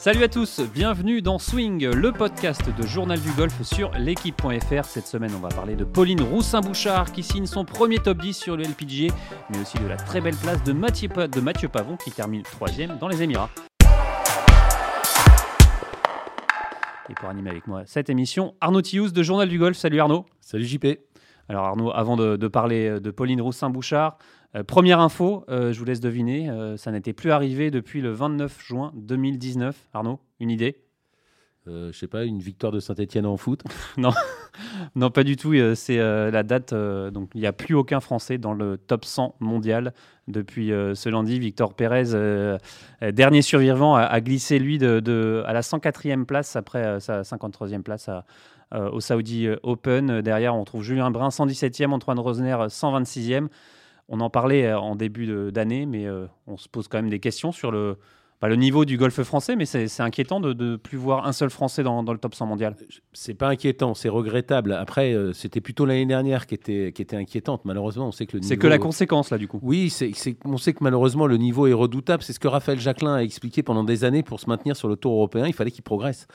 Salut à tous, bienvenue dans Swing, le podcast de Journal du Golf sur l'équipe.fr. Cette semaine, on va parler de Pauline Roussin-Bouchard qui signe son premier top 10 sur le LPGA, mais aussi de la très belle place de Mathieu, de Mathieu Pavon qui termine troisième dans les Émirats. Et pour animer avec moi cette émission, Arnaud Thiouz de Journal du Golf. Salut Arnaud. Salut JP. Alors Arnaud, avant de, parler de Pauline Roussin-Bouchard, euh, première info, euh, je vous laisse deviner, euh, ça n'était plus arrivé depuis le 29 juin 2019. Arnaud, une idée? Je sais pas, une victoire de Saint-Etienne en foot? Non, non, pas du tout. C'est la date. donc, il n'y a plus aucun Français dans le top 100 mondial depuis ce lundi. Victor Pérez, dernier survivant, a, glissé lui de, à la 104e place après sa 53e place à, au Saudi Open. Derrière, on trouve Julien Brun, 117e, Antoine Rosner, 126e. On en parlait euh, en début d'année, mais euh, on se pose quand même des questions sur le, bah, le niveau du golf français, mais c'est inquiétant de ne plus voir un seul Français dans, le top 100 mondial. C'est pas inquiétant, c'est regrettable. Après, c'était plutôt l'année dernière qui était, qui était inquiétante. Malheureusement, on sait que le niveau. C'est que la conséquence, là, du coup. Oui, c'est on sait que malheureusement, le niveau est redoutable. C'est ce que Raphaël Jacquelin a expliqué pendant des années pour se maintenir sur le tour européen. Il fallait qu'il progresse.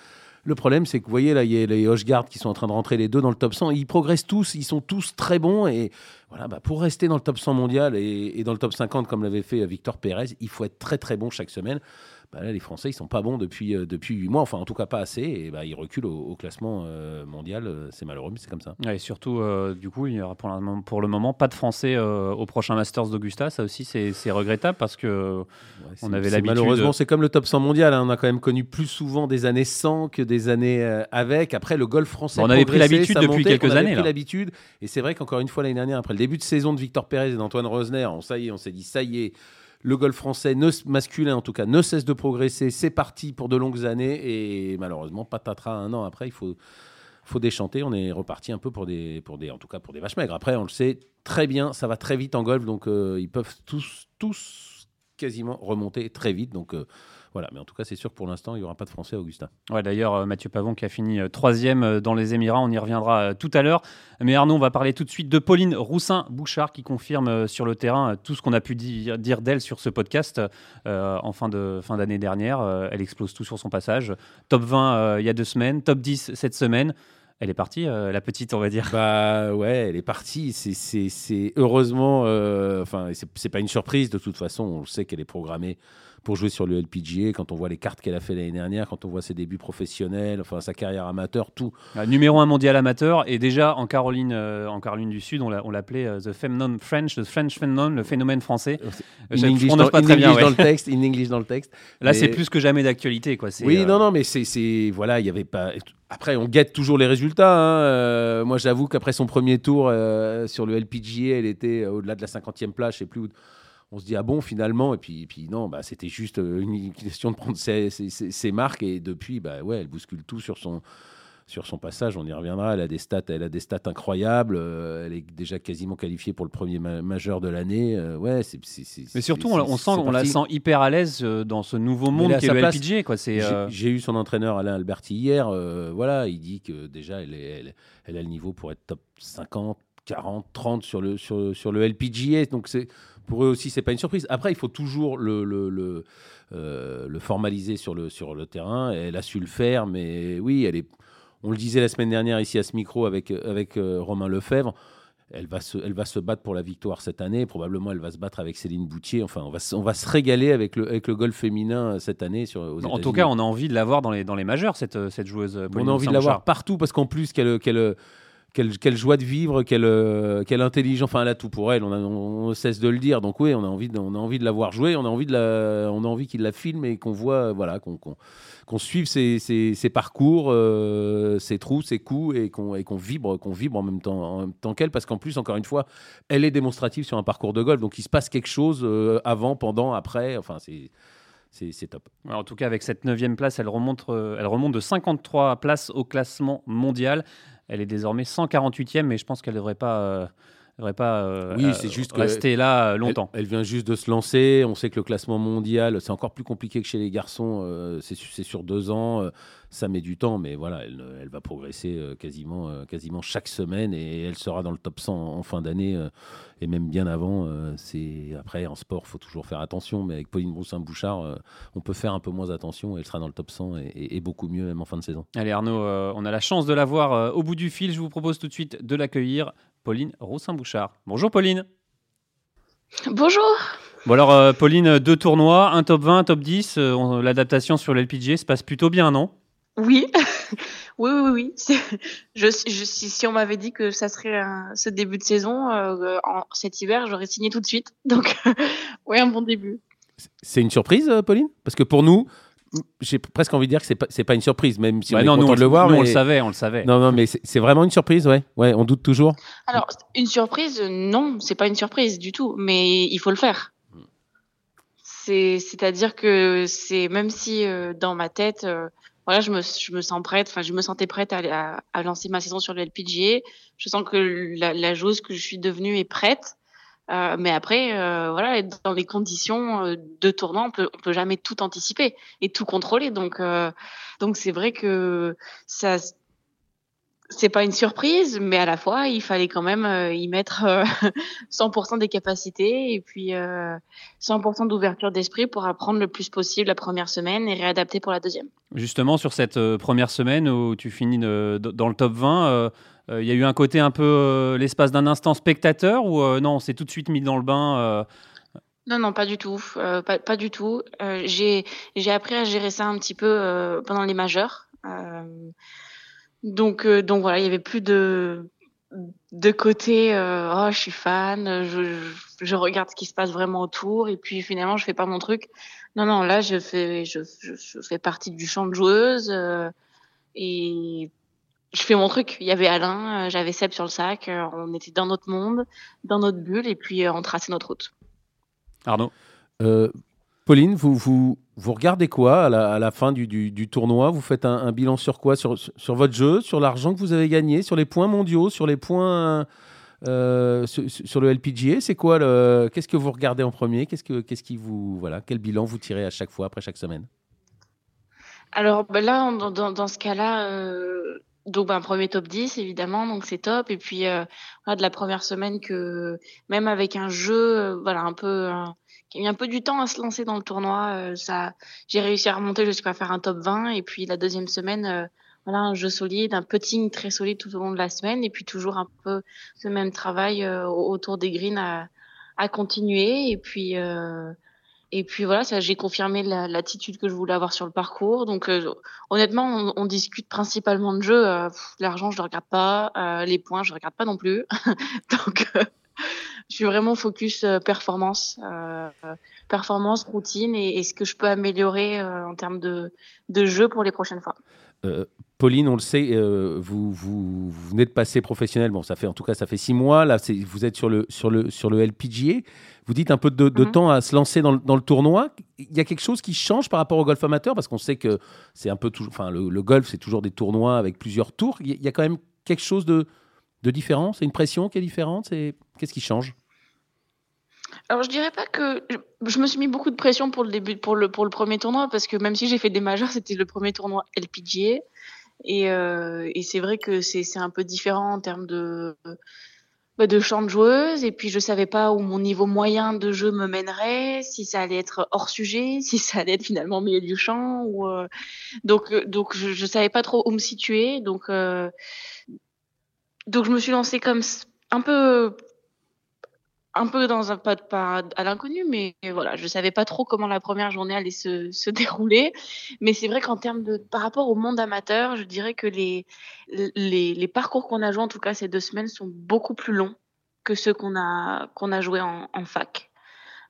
Le problème, c'est que vous voyez, là, il y a les Hochgard qui sont en train de rentrer les deux dans le top 100. Ils progressent tous, ils sont tous très bons. Et voilà, bah, pour rester dans le top 100 mondial et, et dans le top 50, comme l'avait fait Victor Pérez, il faut être très très bon chaque semaine. Bah les Français, ils sont pas bons depuis, euh, depuis 8 mois, enfin en tout cas pas assez, et bah, ils reculent au, classement euh, mondial. Euh, c'est malheureux, mais c'est comme ça. et surtout, du coup, il n'y aura pour, le moment pas de Français au prochain Masters d'Augusta. Ça aussi, c'est regrettable parce que on avait l'habitude. Malheureusement, c'est comme le top 100 mondial. Hein. On a quand même connu plus souvent des années sans que des années avec. Après, le golf français. on avait pris l'habitude depuis quelques on années. Pris l'habitude, et c'est vrai qu'encore une fois l'année dernière, après le début de saison de Victor Pérez et d'Antoine Rosner, on, ça y est, on s'est dit ça y est le golf français, ne, masculin en tout cas, ne cesse de progresser. C'est parti pour de longues années et malheureusement, patatras un an après, il faut, faut déchanter. On est reparti un peu pour des, pour des, en tout cas pour des vaches maigres. Après, on le sait très bien, ça va très vite en golf, donc euh, ils peuvent tous, tous quasiment remonter très vite. Donc euh, voilà, mais en tout cas, c'est sûr que pour l'instant, il n'y aura pas de Français, Augustin. Ouais, D'ailleurs, euh, Mathieu Pavon qui a fini euh, troisième euh, dans les Émirats, on y reviendra tout à l'heure. Mais Arnaud, on va parler tout de suite de Pauline Roussin-Bouchard qui confirme sur le terrain tout ce qu'on a pu dire, d'elle sur ce podcast en fin, de, fin d'année dernière. elle explose tout sur son passage. Top 20 il y a deux semaines, top 10 cette semaine. Elle est partie, la petite, on va dire. Bah ouais, elle est partie. C'est, heureusement, enfin, c'est, c'est pas une surprise de toute façon. On sait qu'elle est programmée pour jouer sur le LPGA. Quand on voit les cartes qu'elle a fait l'année dernière, quand on voit ses débuts professionnels, enfin sa carrière amateur, tout. Ah, numéro un mondial amateur et déjà en Caroline, euh, en Caroline du Sud, on l'appelait euh, the phenomenon French, the French phenomenon, le phénomène français. In English, dans, pas très bien, dans le texte, in English dans le texte. Là, c'est plus que jamais d'actualité, quoi. Oui, euh, non, non, mais c'est voilà, il y avait pas. Après, on guette toujours les résultats. Hein. moi, j'avoue qu'après son premier tour sur le LPGA, elle était au-delà de la 50e place, je sais plus où on se dit ah bon finalement et puis, puis non bah c'était juste euh, une question de prendre ses, marques et depuis bah ouais elle bouscule tout sur son sur son passage on y reviendra elle a des stats elle a des stats incroyables euh, elle est déjà quasiment qualifiée pour le premier majeur de l'année euh, ouais c'est mais surtout on, sent on la sent hyper à l'aise dans ce nouveau monde qui est le LPG quoi c'est j'ai eu son entraîneur Alain Alberti hier voilà il dit que déjà elle, est, elle, a le niveau pour être top 50 40 30 sur le sur, sur le LPGA donc c'est pour eux aussi, c'est pas une surprise. Après, il faut toujours le, le, le, euh, le, formaliser sur le, sur le terrain. Elle a su le faire, mais oui, elle est. On le disait la semaine dernière ici à ce micro avec, avec euh, Romain Lefebvre. Elle va, se, elle va se battre pour la victoire cette année. Probablement, elle va se battre avec Céline Boutier. Enfin, on va, on va se régaler avec le, avec le golf féminin cette année. Sur, en tout cas, on a envie de la voir dans les, dans les majeurs, cette, cette joueuse. On a envie de la voir partout parce qu'en plus, qu'elle quelle, joie de vivre, quelle, euh, quelle intelligence. Enfin, elle a tout pour elle. On, on, cesse de le dire. Donc oui, on a envie de, on a envie de la voir jouer. On a envie de la, on a envie qu'il la filme et qu'on voit, voilà, qu'on qu'on suive ses, ses, parcours, euh, ses trous, ses coups et qu'on qu'on vibre, qu'on vibre en même temps, qu'elle. Parce qu'en plus, encore une fois, elle est démonstrative sur un parcours de golf. Donc il se passe quelque chose euh, avant, pendant, après. Enfin, c'est c'est top. en tout cas, avec cette neuvième place, elle remonte, elle remonte de 53 places au classement mondial. Elle est désormais 148e, mais je pense qu'elle ne devrait pas euh, devrait pas oui, c'est juste rester là longtemps. Elle, vient juste de se lancer. On sait que le classement mondial, c'est encore plus compliqué que chez les garçons. c'est sur deux ans ça met du temps, mais voilà, elle, va progresser euh, quasiment, euh, quasiment chaque semaine et elle sera dans le top 100 en, fin d'année euh, et même bien avant. c'est après en sport, faut toujours faire attention, mais avec Pauline Broussin-Bouchard, on peut faire un peu moins attention. Elle sera dans le top 100 et, beaucoup mieux même en fin de saison. Allez Arnaud, on a la chance de la voir au bout du fil. Je vous propose tout de suite de l'accueillir, Pauline Roussin-Bouchard. Bonjour Pauline. Bonjour. Bon alors Pauline, deux tournois, un top 20, un top 10. L'adaptation sur l'LPG se passe plutôt bien, non? Oui, oui, oui, oui. Je, je, si, on m'avait dit que ça serait ce début de saison, euh, en, cet hiver, j'aurais signé tout de suite. Donc, oui, un bon début. C'est une surprise, euh, Pauline? Parce que pour nous, j'ai presque envie de dire que c'est pas, pas une surprise, même si on est content de le voir. Nous, on le savait, on le savait. Non, non, mais c'est vraiment une surprise, ouais. Ouais, on doute toujours. Alors, une surprise, non, c'est pas une surprise du tout, mais il faut le faire. C'est-à-dire que c'est même si euh, dans ma tête, voilà, je me, je me sens prête, enfin, je me sentais prête à, à, lancer ma saison sur le LPGA. Je sens que la, la joueuse que je suis devenue est prête. Euh, mais après, euh, voilà, dans les conditions euh, de tournoi, on peut, on peut jamais tout anticiper et tout contrôler. Donc, donc c'est vrai que ça, c'est pas une surprise, mais à la fois, il fallait quand même y mettre 100% euh, des capacités et puis 100% euh, d'ouverture d'esprit pour apprendre le plus possible la première semaine et réadapter pour la deuxième. Justement, sur cette première semaine où tu finis dans le top 20, il y a eu un côté un peu l'espace d'un instant spectateur ou non, on s'est tout de suite mis dans le bain non, non, pas du tout. pas, du tout. j'ai appris à gérer ça un petit peu pendant les majeurs. Donc, euh, donc voilà, il y avait plus de de côté euh, oh je suis fan je, je, regarde ce qui se passe vraiment autour et puis finalement je fais pas mon truc non non là je fais je, je, fais partie du champ de joueuse euh, et je fais mon truc. Il y avait Alain j'avais Seb sur le sac on était dans notre monde dans notre bulle et puis on traçait notre route. Arnaud Pauline vous vous vous regardez quoi à la, fin du, tournoi? Vous faites un, bilan sur quoi? Sur, sur, votre jeu, sur l'argent que vous avez gagné, sur les points mondiaux, sur les points euh, sur, le LPGA C'est quoi le Qu'est-ce que vous regardez en premier? Qu'est-ce que qu'est-ce qui vous voilà Quel bilan vous tirez à chaque fois après chaque semaine? Alors ben là, dans, dans, ce cas-là. Euh, donc, un ben, premier top 10, évidemment, donc c'est top. Et puis, euh, de la première semaine que, même avec un jeu, voilà, un peu, y a eu un peu du temps à se lancer dans le tournoi. Euh, ça, j'ai réussi à remonter jusqu'à faire un top 20 et puis la deuxième semaine, euh, voilà, un jeu solide, un putting très solide tout au long de la semaine et puis toujours un peu ce même travail euh, autour des greens à, à continuer et puis et puis voilà, ça, j'ai confirmé l'attitude que je voulais avoir sur le parcours. Donc honnêtement, on, discute principalement de jeu. L'argent, je ne regarde pas. les points, je ne regarde pas non plus. Donc je suis vraiment focus euh, performance, euh, performance, routine et, ce que je peux améliorer euh, en termes de, de, jeu pour les prochaines fois. Pauline, on le sait, vous, vous, venez de passer professionnel. Bon, ça fait en tout cas, ça fait six mois. Là, vous êtes sur le, sur, le, sur le LPGA. Vous dites un peu de, de mhm. temps à se lancer dans le, dans le, tournoi. Il y a quelque chose qui change par rapport au golf amateur? Parce qu'on sait que c'est un peu toujours, enfin, le, le golf, c'est toujours des tournois avec plusieurs tours. Il y a quand même quelque chose de, de différent? C'est une pression qui est différente? C'est qu'est-ce qui change? Alors je dirais pas que je, me suis mis beaucoup de pression pour le début pour le pour le premier tournoi parce que même si j'ai fait des majeurs c'était le premier tournoi LPGA et, euh, et c'est vrai que c'est un peu différent en termes de bah, de champ de joueuse. Et puis je savais pas où mon niveau moyen de jeu me mènerait si ça allait être hors sujet si ça allait être finalement milieu du champ ou euh, donc donc je, je savais pas trop où me situer. Donc euh, donc je me suis lancée comme un peu un peu dans un pas de pas à l'inconnu, mais voilà, je savais pas trop comment la première journée allait se, se dérouler. Mais c'est vrai qu'en termes de, par rapport au monde amateur, je dirais que les, les, les parcours qu'on a joués, en tout cas ces deux semaines, sont beaucoup plus longs que ceux qu'on a, qu'on a joués en, en fac.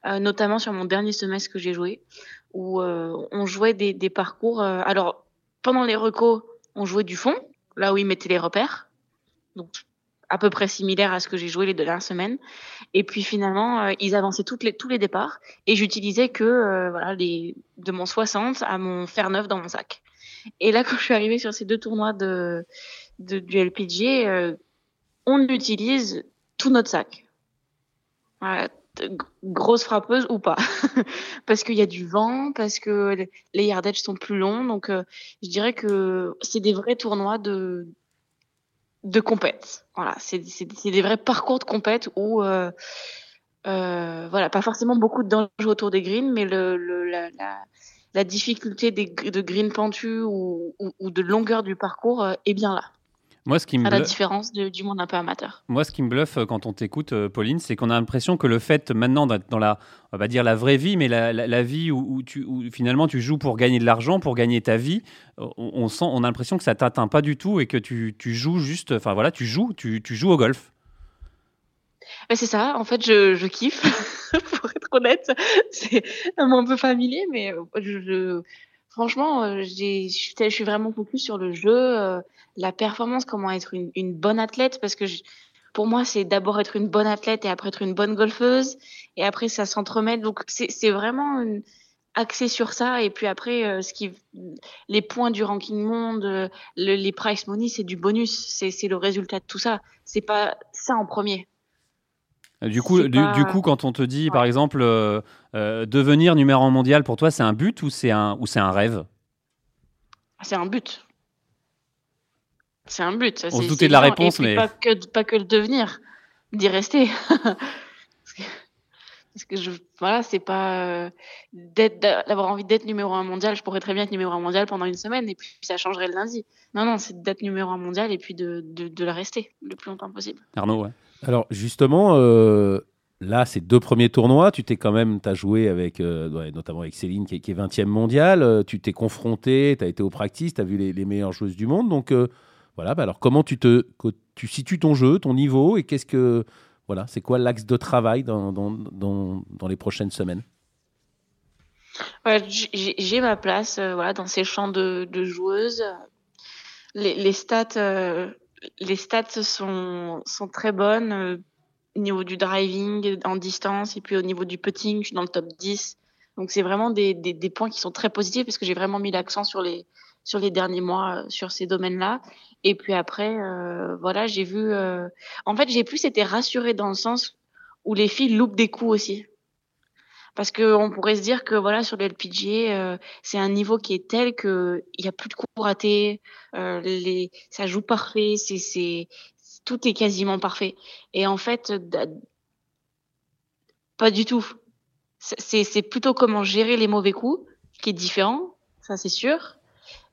Euh, notamment sur mon dernier semestre que j'ai joué, où euh, on jouait des, des parcours. Euh, alors, pendant les recos, on jouait du fond, là où ils mettaient les repères donc à peu près similaire à ce que j'ai joué les deux dernières semaines. Et puis finalement, euh, ils avançaient les, tous les départs et j'utilisais que euh, voilà les, de mon 60 à mon fer neuf dans mon sac. Et là, quand je suis arrivée sur ces deux tournois de, du LPG, euh, on utilise tout notre sac. grosse frappeuse ou pas. parce qu'il y a du vent, parce que les yardages sont plus longs. Donc, je dirais que c'est des vrais tournois de, de compète. Voilà, c'est des vrais parcours de compète où, euh, euh, voilà, pas forcément beaucoup de danger autour des greens, mais le, la, la, difficulté des, de green pentus ou, ou, de longueur du parcours est bien là. Moi, ce qui me à la différence du monde un peu amateur. Moi, ce qui me bluffe euh, quand on t'écoute, euh, Pauline, c'est qu'on a l'impression que le fait maintenant d'être dans la, on va dire la vraie vie, mais la, la, vie où, tu, finalement tu joues pour gagner de l'argent, pour gagner ta vie, euh, on, sent, on a l'impression que ça t'atteint pas du tout et que tu, tu, joues juste, enfin voilà, tu joues, tu, tu joues au golf. c'est ça, en fait, je, je kiffe, pour être honnête. C'est un mot un peu familier, mais je, franchement, je suis vraiment focus sur le jeu la performance, comment être une, bonne athlète, parce que pour moi, c'est d'abord être une bonne athlète et après être une bonne golfeuse, et après ça s'entremêle. Donc c'est vraiment axé sur ça, et puis après, euh, les points du ranking monde, euh, les price money, c'est du bonus, c'est le résultat de tout ça. C'est pas ça en premier. Euh, du coup, du, coup, quand on te dit, par exemple, devenir numéro un mondial, pour toi, c'est un but ou c'est un, ou un rêve? C'est un but. C'est un but. On se doutait de la réponse, mais. Pas que, pas que le devenir, d'y rester. Parce que je, voilà, c'est pas euh, d'avoir envie d'être numéro un mondial. Je pourrais très bien être numéro un mondial pendant une semaine et puis ça changerait le lundi. Non, non, c'est d'être numéro un mondial et puis de, de, de, le rester le plus longtemps possible. Arnaud, ouais. Alors justement, euh, là, ces deux premiers tournois, tu t'es quand même, tu as joué avec, euh, notamment avec Céline qui est, qui est 20e mondiale. tu t'es confronté, tu as été au practice, tu as vu les, les, meilleures joueuses du monde. Donc voilà, bah alors comment tu, te, tu situes ton jeu, ton niveau et qu'est-ce que voilà, c'est quoi l'axe de travail dans, dans, dans, les prochaines semaines? J'ai ma place euh, voilà, dans ces champs de, joueuses. Les, stats, euh, les stats sont, sont très bonnes euh, au niveau du driving, en distance, et puis au niveau du putting, je suis dans le top 10. Donc c'est vraiment des, des, points qui sont très positifs parce que j'ai vraiment mis l'accent sur les, sur les derniers mois sur ces domaines-là. Et puis après, euh, voilà, j'ai vu. Euh, en fait, j'ai plus été rassurée dans le sens où les filles loupent des coups aussi. Parce qu'on pourrait se dire que voilà, sur le LPGA, euh, c'est un niveau qui est tel qu'il n'y a plus de coups ratés, les, ça joue parfait, c'est, c'est, tout est quasiment parfait. Et en fait, pas du tout. C'est, c'est plutôt comment gérer les mauvais coups qui est différent, ça c'est sûr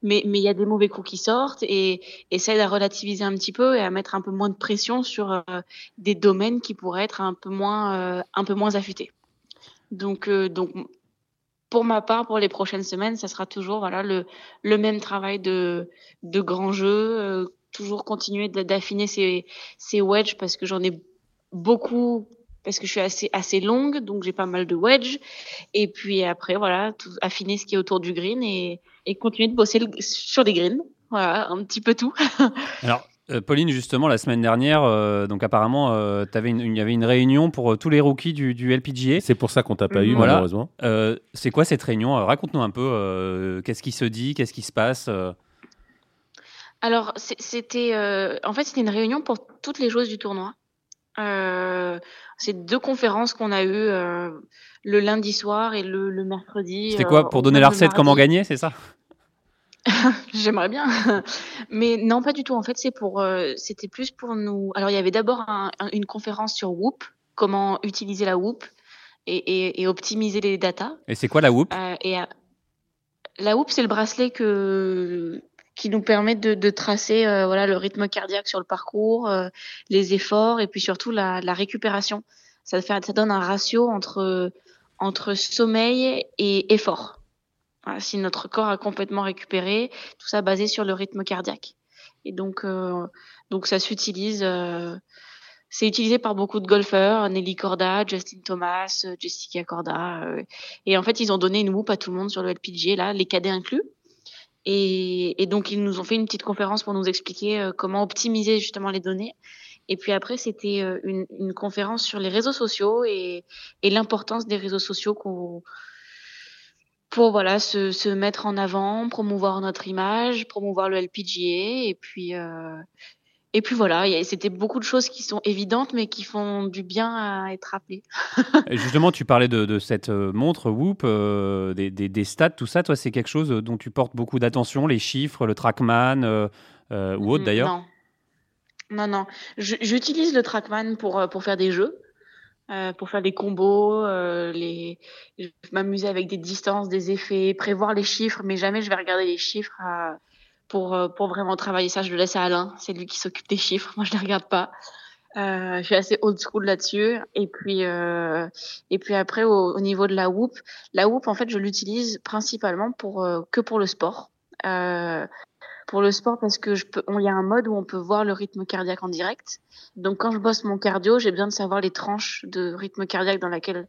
mais mais il y a des mauvais coups qui sortent et essaye à relativiser un petit peu et à mettre un peu moins de pression sur euh, des domaines qui pourraient être un peu moins euh, un peu moins affûtés. Donc euh, donc pour ma part, pour les prochaines semaines, ça sera toujours voilà le le même travail de de grand jeu, toujours continuer d'affiner ces ces wedges parce que j'en ai beaucoup parce que je suis assez assez longue, donc j'ai pas mal de wedges. Et puis après, voilà, tout, affiner ce qui est autour du green et, et continuer de bosser sur les greens. Voilà, un petit peu tout. Alors, euh, Pauline, justement, la semaine dernière, euh, donc apparemment, euh, il y avait une réunion pour tous les rookies du, du LPGA. C'est pour ça qu'on t'a pas eu, malheureusement. c'est quoi cette réunion? Raconte-nous un peu. qu'est-ce qui se dit? Qu'est-ce qui se passe Alors, c'était, en fait, c'était une réunion pour toutes les joueuses du tournoi. C'est deux conférences qu'on a eues le lundi soir et le, le mercredi. C'était quoi Pour donner la recette comment gagner, c'est ça? J'aimerais bien, mais non, pas du tout. En fait, c'est pour, euh, c'était plus pour nous. Alors, il y avait d'abord une conférence sur Whoop, comment utiliser la Whoop et, et, optimiser les datas. Et c'est quoi la Whoop? Euh, Et euh, la Whoop, c'est le bracelet que qui nous permet de, tracer, voilà, le rythme cardiaque sur le parcours, les efforts et puis surtout la, récupération. Ça, fait, ça donne un ratio entre entre sommeil et effort si notre corps a complètement récupéré, tout ça basé sur le rythme cardiaque. Et donc, euh, donc ça s'utilise. Euh, c'est utilisé par beaucoup de golfeurs, Nelly Corda, Justin Thomas, euh, Jessica Corda. et en fait, ils ont donné une whoop à tout le monde sur le LPGA, là, les cadets inclus. Et, donc, ils nous ont fait une petite conférence pour nous expliquer comment optimiser justement les données. Et puis après, c'était une, une, conférence sur les réseaux sociaux et, l'importance des réseaux sociaux pour voilà se, se, mettre en avant, promouvoir notre image, promouvoir le LPGA et puis euh, et puis voilà, c'était beaucoup de choses qui sont évidentes, mais qui font du bien à être rappelées. justement, tu parlais de, cette euh, montre Whoop, euh, des, stats, tout ça. Toi, c'est quelque chose dont tu portes beaucoup d'attention, les chiffres, le Trackman euh, ou autre d'ailleurs? Non, non, non. J'utilise le Trackman pour, pour faire des jeux. pour faire des combos, les... m'amuser avec des distances, des effets, prévoir les chiffres, mais jamais je vais regarder les chiffres à, pour, euh, pour vraiment travailler ça. Je le laisse à Alain. C'est lui qui s'occupe des chiffres. Moi, je ne les regarde pas. Euh, je suis assez old school là-dessus. Et puis, euh, et puis après, au, niveau de la Whoop, la Whoop, en fait, je l'utilise principalement pour que pour le sport. pour le sport, parce que je peux, y a un mode où on peut voir le rythme cardiaque en direct. Donc, quand je bosse mon cardio, j'ai besoin de savoir les tranches de rythme cardiaque dans laquelle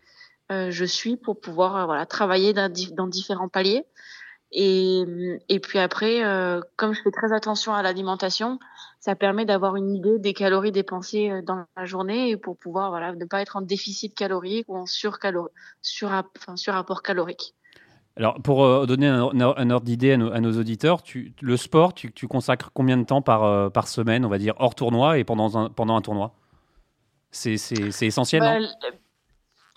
je suis pour pouvoir voilà travailler dans différents paliers. Et, et puis après, euh, comme je fais très attention à l'alimentation, ça permet d'avoir une idée des calories dépensées euh, dans la journée et pour pouvoir voilà, ne pas être en déficit calorique ou en sur enfin, surapport calorique. Alors, pour euh, donner un, ordre d'idée à, à, nos auditeurs, tu, le sport, tu, tu, consacres combien de temps par, par semaine, on va dire, hors tournoi et pendant un, pendant un tournoi? C'est essentiel, bah, non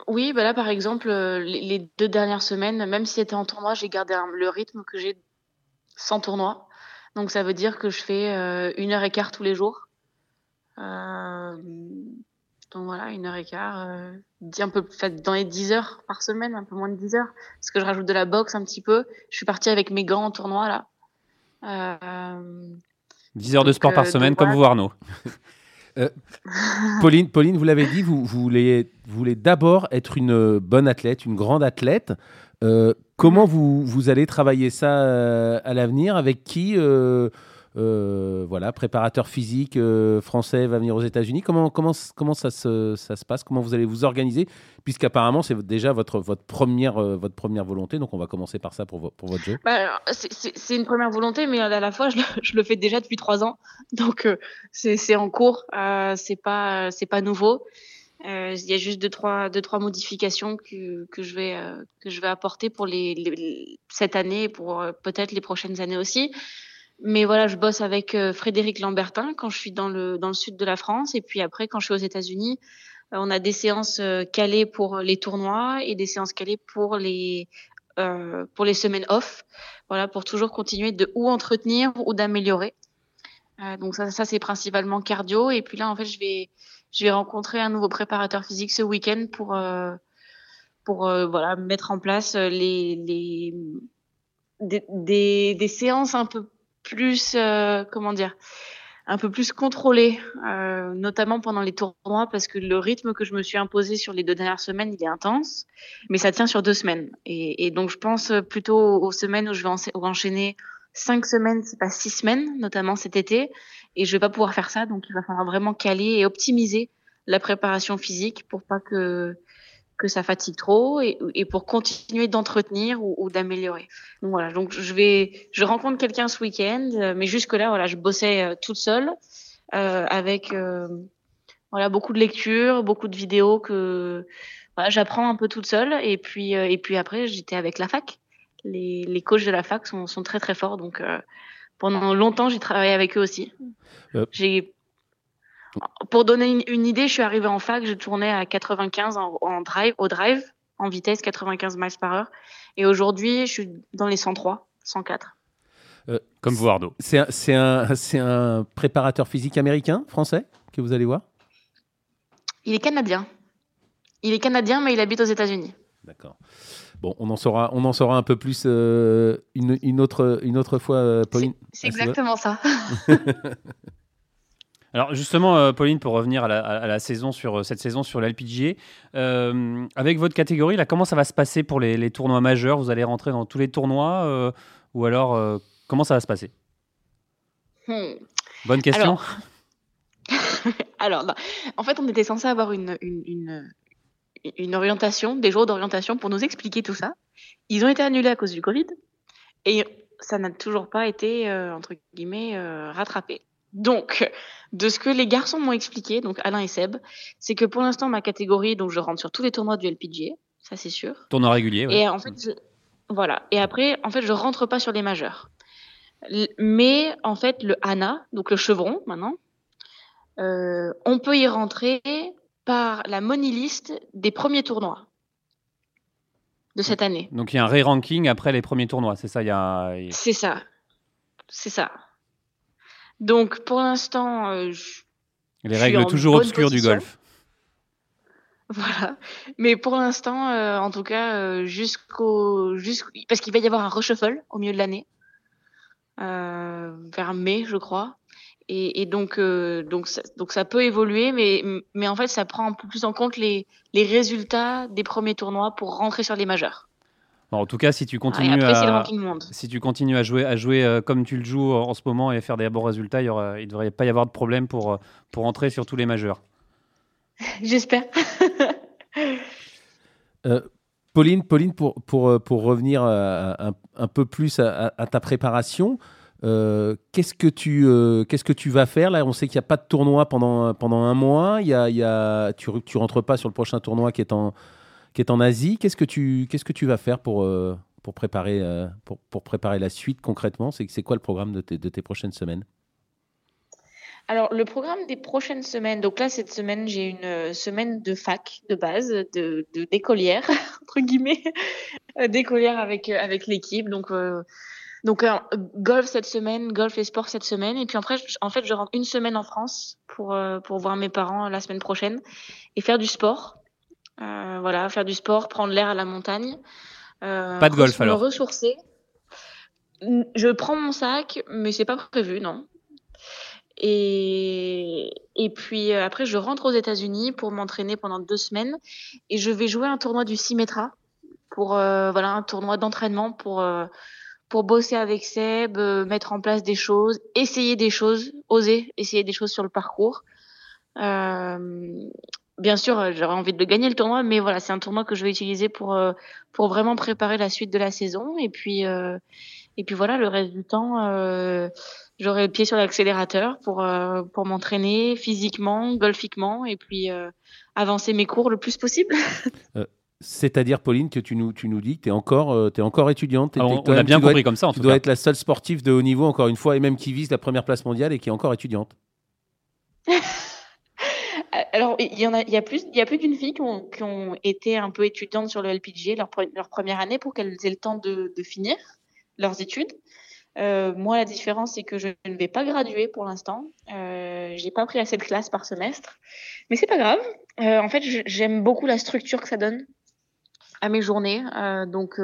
oui, bah là, par exemple, euh, les, deux dernières semaines, même si c'était en tournoi, j'ai gardé le rythme que j'ai sans tournoi. Donc, ça veut dire que je fais euh, une heure et quart tous les jours. Euh, donc voilà, une heure et quart, un peu, dans les 10 heures par semaine, un peu moins de 10 heures, parce que je rajoute de la boxe un petit peu. Je suis partie avec mes gants en tournoi là. 10 heures de sport par semaine, comme vous, Arnaud. Euh, Pauline, Pauline, vous l'avez dit, vous, voulez, d'abord être une bonne athlète, une grande athlète. Euh, comment vous, allez travailler ça euh, à l'avenir? Avec qui euh, voilà, préparateur physique euh, français va venir aux États-Unis. Comment, comment, comment ça, se, ça se passe? Comment vous allez vous organiser? Puisqu'apparemment, c'est déjà votre, votre, première, euh, votre première volonté. Donc, on va commencer par ça pour, pour votre jeu. Bah, c'est une première volonté, mais à la fois, je le, fais déjà depuis trois ans. Donc, c'est en cours. c'est pas, pas nouveau. Il y a juste deux trois, deux, trois modifications que, que, je vais, que je vais apporter pour les, cette année et pour peut-être les prochaines années aussi. Mais voilà, je bosse avec euh, Frédéric Lambertin quand je suis dans le, dans le sud de la France. Et puis après, quand je suis aux États-Unis, euh, on a des séances euh, calées pour les tournois et des séances calées pour les, pour les semaines off. Voilà, pour toujours continuer de ou entretenir ou d'améliorer. Donc ça, ça c'est principalement cardio. Et puis là, en fait, je vais, je vais rencontrer un nouveau préparateur physique ce week-end pour, pour voilà, mettre en place les, les, des, des, des séances un peu plus, euh, comment dire, un peu plus contrôlé, euh, notamment pendant les tournois, parce que le rythme que je me suis imposé sur les deux dernières semaines, il est intense, mais ça tient sur deux semaines. Et, donc, je pense plutôt aux semaines où je vais enchaîner cinq semaines, c'est pas six semaines, notamment cet été, et je vais pas pouvoir faire ça, donc il va falloir vraiment caler et optimiser la préparation physique pour pas que que ça fatigue trop et, et pour continuer d'entretenir ou, ou d'améliorer. Donc voilà, donc je vais, je rencontre quelqu'un ce week-end, euh, mais jusque là, voilà, je bossais euh, toute seule euh, avec euh, voilà beaucoup de lectures, beaucoup de vidéos que voilà, j'apprends un peu toute seule et puis et puis après j'étais avec la fac. Les, les coachs de la fac sont, sont très très forts, donc pendant longtemps j'ai travaillé avec eux aussi. J'ai pour donner une, idée, je suis arrivée en fac, je tournais à 95 en, drive, au drive, en vitesse 95 miles par heure. Et aujourd'hui, je suis dans les 103, 104. Euh, Comme vous, Arnaud. C'est un, un, préparateur physique américain, français, que vous allez voir? Il est canadien. Il est canadien, mais il habite aux États-Unis. D'accord. Bon, on en saura, on en saura un peu plus euh, une, une, autre, une autre fois, euh, Pauline. C'est exactement ça. Alors justement, euh, Pauline, pour revenir à la, saison sur euh, cette saison sur l'LPGA, euh, avec votre catégorie, là, comment ça va se passer pour les, tournois majeurs? Vous allez rentrer dans tous les tournois ou alors comment ça va se passer? Hmm. Bonne question. Alors, bah, en fait, on était censé avoir une, une, orientation, des jours d'orientation pour nous expliquer tout ça. Ils ont été annulés à cause du Covid et ça n'a toujours pas été entre guillemets rattrapé. Donc, de ce que les garçons m'ont expliqué, donc Alain et Seb, c'est que pour l'instant, ma catégorie, donc je rentre sur tous les tournois du LPGA, ça c'est sûr. Tournoi régulier, oui. Et en fait, voilà. Et après, en fait, je rentre pas sur les majeurs. Mais en fait, le ANA, donc le chevron maintenant, on peut y rentrer par la money list des premiers tournois de cette année. Donc il y a un re-ranking après les premiers tournois, c'est ça il y a... C'est ça. C'est ça. Donc pour l'instant, euh, les règles toujours obscures du golf. Voilà. Mais pour l'instant, euh, en tout cas, euh, jusqu'au parce qu'il va y avoir un reshuffle au milieu de l'année, vers mai, je crois. Et, donc, donc, ça, donc ça peut évoluer, mais, mais en fait, ça prend un peu plus en compte les, les résultats des premiers tournois pour rentrer sur les majeurs en tout cas, si tu continues, à, si tu continues à jouer, à jouer euh, comme tu le joues en ce moment et faire des bons résultats, il ne devrait pas y avoir de problème pour, euh, pour entrer sur tous les majeurs. J'espère. Euh, Pauline, Pauline, pour, pour, pour revenir un, un, peu plus à, ta préparation, qu'est-ce que tu qu'est-ce que tu vas faire? Là On sait qu'il n'y a pas de tournoi pendant pendant un mois. Il y a, il y a, tu tu rentres pas sur le prochain tournoi qui est en qui est en Asie. Qu'est-ce que tu, qu'est-ce que tu vas faire pour, euh, pour, préparer, euh, pour, pour, préparer la suite concrètement? C'est, quoi le programme de de tes prochaines semaines? Alors, le programme des prochaines semaines, donc là, cette semaine, j'ai une euh, semaine de fac de base, de, d'écolière, entre guillemets, d'écolière avec, avec l'équipe. Donc, donc golf cette semaine, golf et sport cette semaine. Et puis après, en fait, je rentre une semaine en France pour, pour voir mes parents la semaine prochaine et faire du sport. Euh, voilà, faire du sport, prendre l'air à la montagne. Euh, pas de golf alors. Me ressourcer. Je prends mon sac, mais c'est pas prévu, non. Et, et puis euh, après, je rentre aux États-Unis pour m'entraîner pendant deux semaines et je vais jouer un tournoi du Symetra pour voilà un tournoi d'entraînement pour pour bosser avec Seb, mettre en place des choses, essayer des choses, oser essayer des choses sur le parcours. Bien sûr, euh, j'aurais envie de gagner le tournoi, mais voilà, c'est un tournoi que je vais utiliser pour euh, pour vraiment préparer la suite de la saison. Et puis euh, et puis voilà, le reste du temps, j'aurai le pied sur l'accélérateur pour pour m'entraîner physiquement, golfiquement, et puis avancer mes cours le plus possible. C'est-à-dire, Pauline, que tu nous, tu nous dis que tu es encore, es encore étudiante. Ah, on, a bien compris comme ça, en Tu dois être la seule sportive de haut niveau, encore une fois, et même qui vise la première place mondiale et qui est encore étudiante. Alors, il y a, plus, il d'une fille qui ont, été un peu étudiantes sur le LPG leur, première année pour qu'elles aient le temps de, finir leurs études. Euh, moi, la différence, c'est que je ne vais pas graduer pour l'instant. Euh, j'ai pas pris assez de classes par semestre, mais c'est pas grave. Euh, en fait, j'aime beaucoup la structure que ça donne à mes journées. Euh, donc,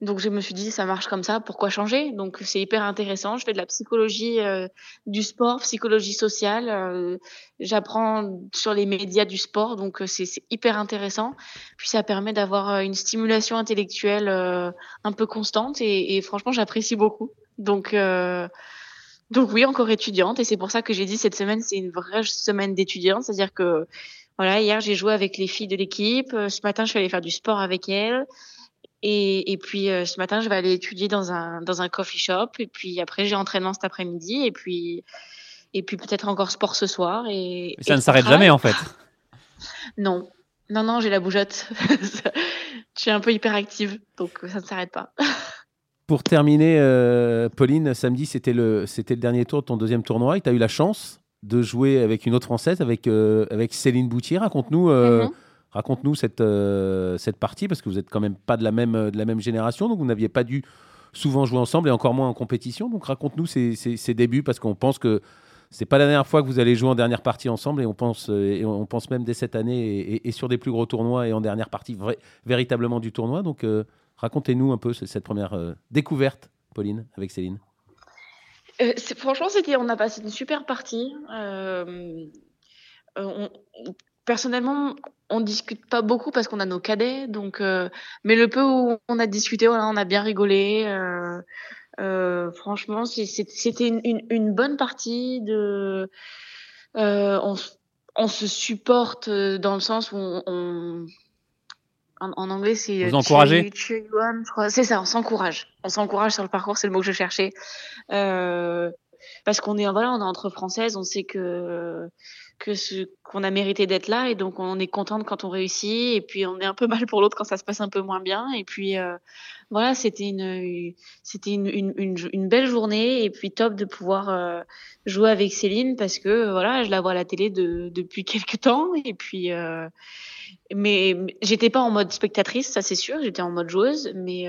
donc je me suis dit ça marche comme ça, pourquoi changer? Donc c'est hyper intéressant. Je fais de la psychologie euh, du sport, psychologie sociale. Euh, j'apprends sur les médias du sport, donc euh, c'est hyper intéressant. Puis ça permet d'avoir une stimulation intellectuelle un peu constante et, et franchement j'apprécie beaucoup. Donc donc oui, encore étudiante et c'est pour ça que j'ai dit cette semaine c'est une vraie semaine d'étudiante, c'est-à-dire que voilà hier j'ai joué avec les filles de l'équipe, ce matin je suis allée faire du sport avec elles. Et, et puis euh, ce matin, je vais aller étudier dans un, dans un coffee shop. Et puis après, j'ai entraînement cet après-midi. Et puis, et puis peut-être encore sport ce soir. Et, ça ne s'arrête jamais en fait. Non, non, non, j'ai la bougeotte. je suis un peu hyperactive, donc ça ne s'arrête pas. Pour terminer, euh, Pauline, samedi, c'était le, c'était le dernier tour de ton deuxième tournoi. Tu as eu la chance de jouer avec une autre Française, avec, euh, avec Céline Boutier. Raconte-nous. Mm-hmm. Raconte-nous cette, euh, cette partie, parce que vous n'êtes quand même pas de la même, de la même génération, donc vous n'aviez pas dû souvent jouer ensemble et encore moins en compétition. Donc raconte-nous ces, ces, débuts, parce qu'on pense que c'est pas la dernière fois que vous allez jouer en dernière partie ensemble, et on pense, euh, et on pense même dès cette année et, sur des plus gros tournois et en dernière partie véritablement du tournoi. Donc euh, racontez-nous un peu cette première découverte, Pauline, avec Céline. franchement, c'était, on a passé une super partie. On, personnellement, on discute pas beaucoup parce qu'on a nos cadets, donc. Euh, mais le peu où on a discuté, on a bien rigolé. Euh, euh, franchement, c'était une, bonne partie de. On, se supporte dans le sens où on, en, anglais, c'est. Vous encouragez C'est ça, on s'encourage. On s'encourage sur le parcours, c'est le mot que je cherchais. parce qu'on est, voilà, on est entre françaises, on sait que que ce qu'on a mérité d'être là et donc on est contente quand on réussit et puis on est un peu mal pour l'autre quand ça se passe un peu moins bien et puis euh, voilà c'était une c'était une, une, belle journée et puis top de pouvoir euh, jouer avec Céline parce que voilà je la vois à la télé de, depuis quelques temps et puis euh, mais j'étais pas en mode spectatrice ça c'est sûr j'étais en mode joueuse mais